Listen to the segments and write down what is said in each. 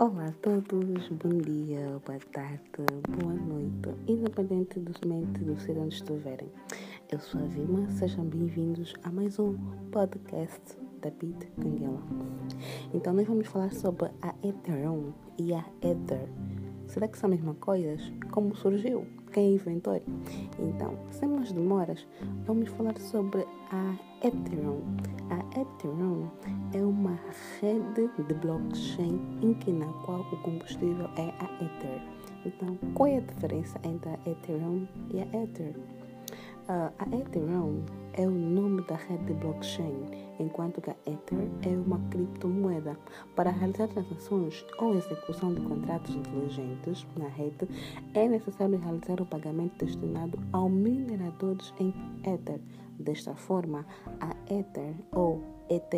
Olá a todos, bom dia, boa tarde, boa noite, independente do momento do ser onde estiverem. Eu sou a Vilma, sejam bem-vindos a mais um podcast da Beat Canguela. Então, nós vamos falar sobre a Ethereum e a Ether. Será que são a mesma coisa? Como surgiu? Quem inventou? Então, sem mais demoras, vamos falar sobre a Ethereum. A Ethereum é uma rede de blockchain em que na qual o combustível é a Ether. Então, qual é a diferença entre a Ethereum e a Ether? Uh, a Ethereum é o nome da rede de blockchain, enquanto que a Ether é uma criptomoeda. Para realizar transações ou execução de contratos inteligentes na rede, é necessário realizar o pagamento destinado aos mineradores em Ether. Desta forma, a Ether ou ETH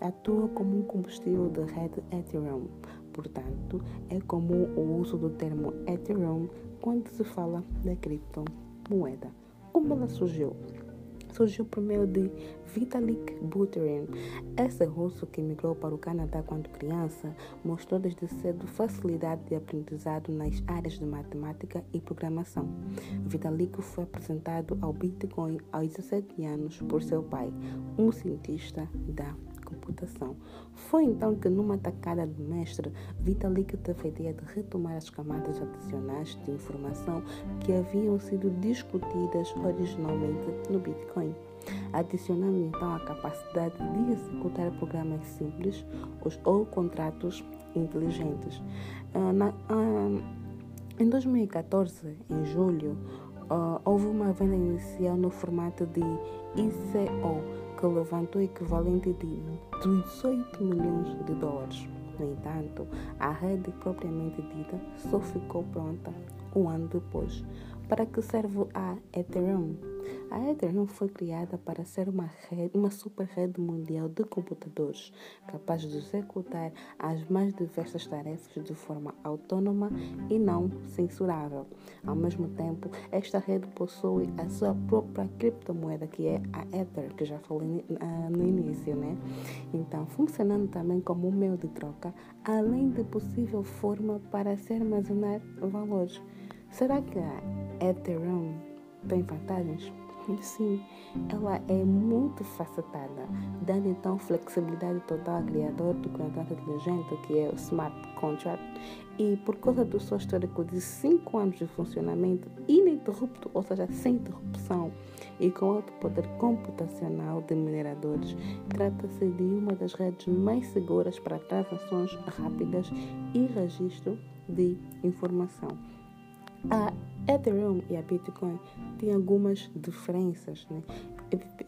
atua como um combustível de rede Ethereum. Portanto, é comum o uso do termo Ethereum quando se fala da criptomoeda. Como ela surgiu? Surgiu por meio de Vitalik Buterin. Esse russo que migrou para o Canadá quando criança mostrou desde cedo facilidade de aprendizado nas áreas de matemática e programação. Vitalik foi apresentado ao Bitcoin aos 17 anos por seu pai, um cientista da computação. Foi então que, numa tacada de mestre, Vitalik teve a ideia de retomar as camadas adicionais de informação que haviam sido discutidas originalmente no Bitcoin, adicionando então a capacidade de executar programas simples ou contratos inteligentes. Na, uh, em 2014, em julho, uh, houve uma venda inicial no formato de ICO que levantou o equivalente de 18 milhões de dólares. No entanto, a rede propriamente dita só ficou pronta um ano depois. Para que serve a Ethereum? A Ethereum foi criada para ser uma rede, uma super rede mundial de computadores, capaz de executar as mais diversas tarefas de forma autônoma e não censurável. Ao mesmo tempo, esta rede possui a sua própria criptomoeda, que é a Ether, que já falei no início, né? Então, funcionando também como um meio de troca, além de possível forma para se armazenar valores. Será que a Ethereum tem vantagens? Sim, ela é muito facetada, dando então flexibilidade total ao criador do contrato inteligente, que é o Smart Contract, e por causa do seu histórico de 5 anos de funcionamento ininterrupto, ou seja, sem interrupção, e com alto poder computacional de mineradores, trata-se de uma das redes mais seguras para transações rápidas e registro de informação. A Ethereum e a Bitcoin têm algumas diferenças. Né?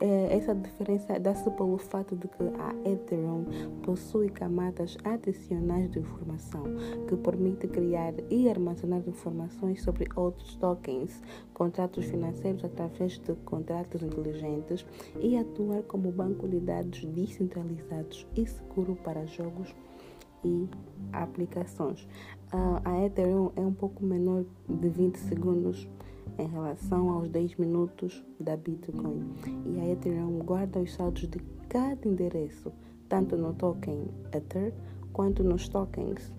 É, essa diferença dá-se pelo fato de que a Ethereum possui camadas adicionais de informação que permite criar e armazenar informações sobre outros tokens, contratos financeiros através de contratos inteligentes e atuar como banco de dados descentralizados e seguro para jogos e aplicações. a Ethereum é um pouco menor de 20 segundos em relação aos 10 minutos da Bitcoin. E a Ethereum guarda os saldos de cada endereço, tanto no token Ether quanto nos tokens.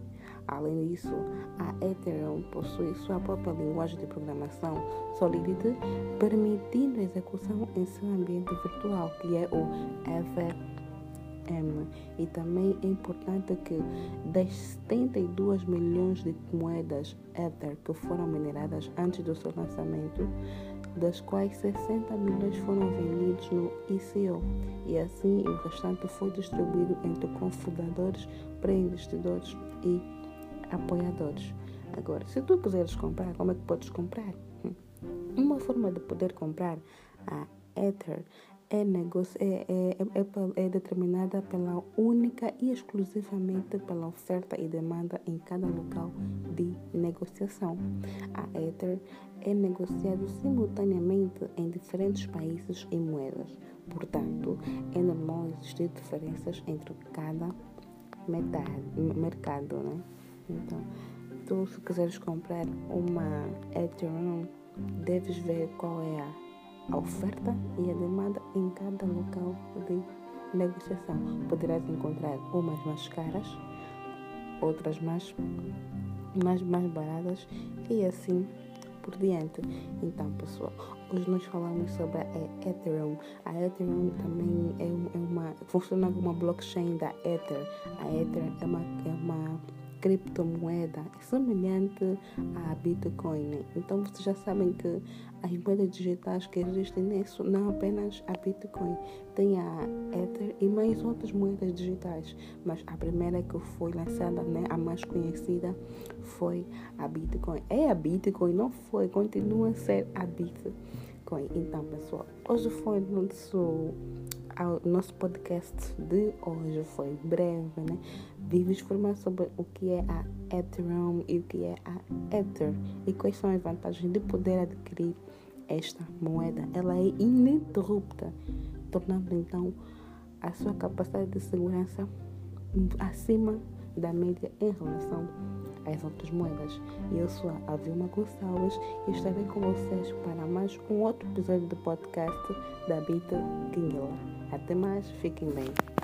Além disso, a Ethereum possui sua própria linguagem de programação Solidity, permitindo a execução em seu ambiente virtual, que é o Ether E também é importante que das 72 milhões de moedas Ether que foram mineradas antes do seu lançamento, das quais 60 milhões foram vendidos no ICO e assim o restante foi distribuído entre cofundadores, pré-investidores e apoiadores. Agora, se tu quiseres comprar, como é que podes comprar? Hum. Uma forma de poder comprar a Ether é, negocio, é, é, é, é, determinada pela única e exclusivamente pela oferta e demanda em cada local de negociação. A Ether é negociado simultaneamente em diferentes países e moedas. Portanto, é normal existir diferenças entre cada metade, mercado. Né? Então, tu se quiseres comprar uma Ethereum, deves ver qual é a a oferta e a demanda em cada local de negociação. Poderás encontrar umas mais caras, outras mais, mais, mais baratas e assim por diante. Então, pessoal, hoje nós falamos sobre a Ethereum. A Ethereum também é, é uma funciona como uma blockchain da Ether. A Ether é uma, é uma criptomoeda semelhante à Bitcoin. Então vocês já sabem que as moedas digitais que existem nisso, não apenas a Bitcoin, tem a Ether e mais outras moedas digitais, mas a primeira que foi lançada, né, a mais conhecida, foi a Bitcoin. É a Bitcoin, não foi, continua a ser a Bitcoin. Então, pessoal, hoje foi nosso o nosso podcast de hoje foi breve, né? Vimos informar sobre o que é a Ethereum e o que é a Ether e quais são as vantagens de poder adquirir esta moeda. Ela é ininterrupta, tornando então a sua capacidade de segurança acima da média em relação às outras moedas. Eu sou a Vilma Gonçalves e estarei com vocês para mais um outro episódio do podcast da Bita Guinguela. Até mais, fiquem bem.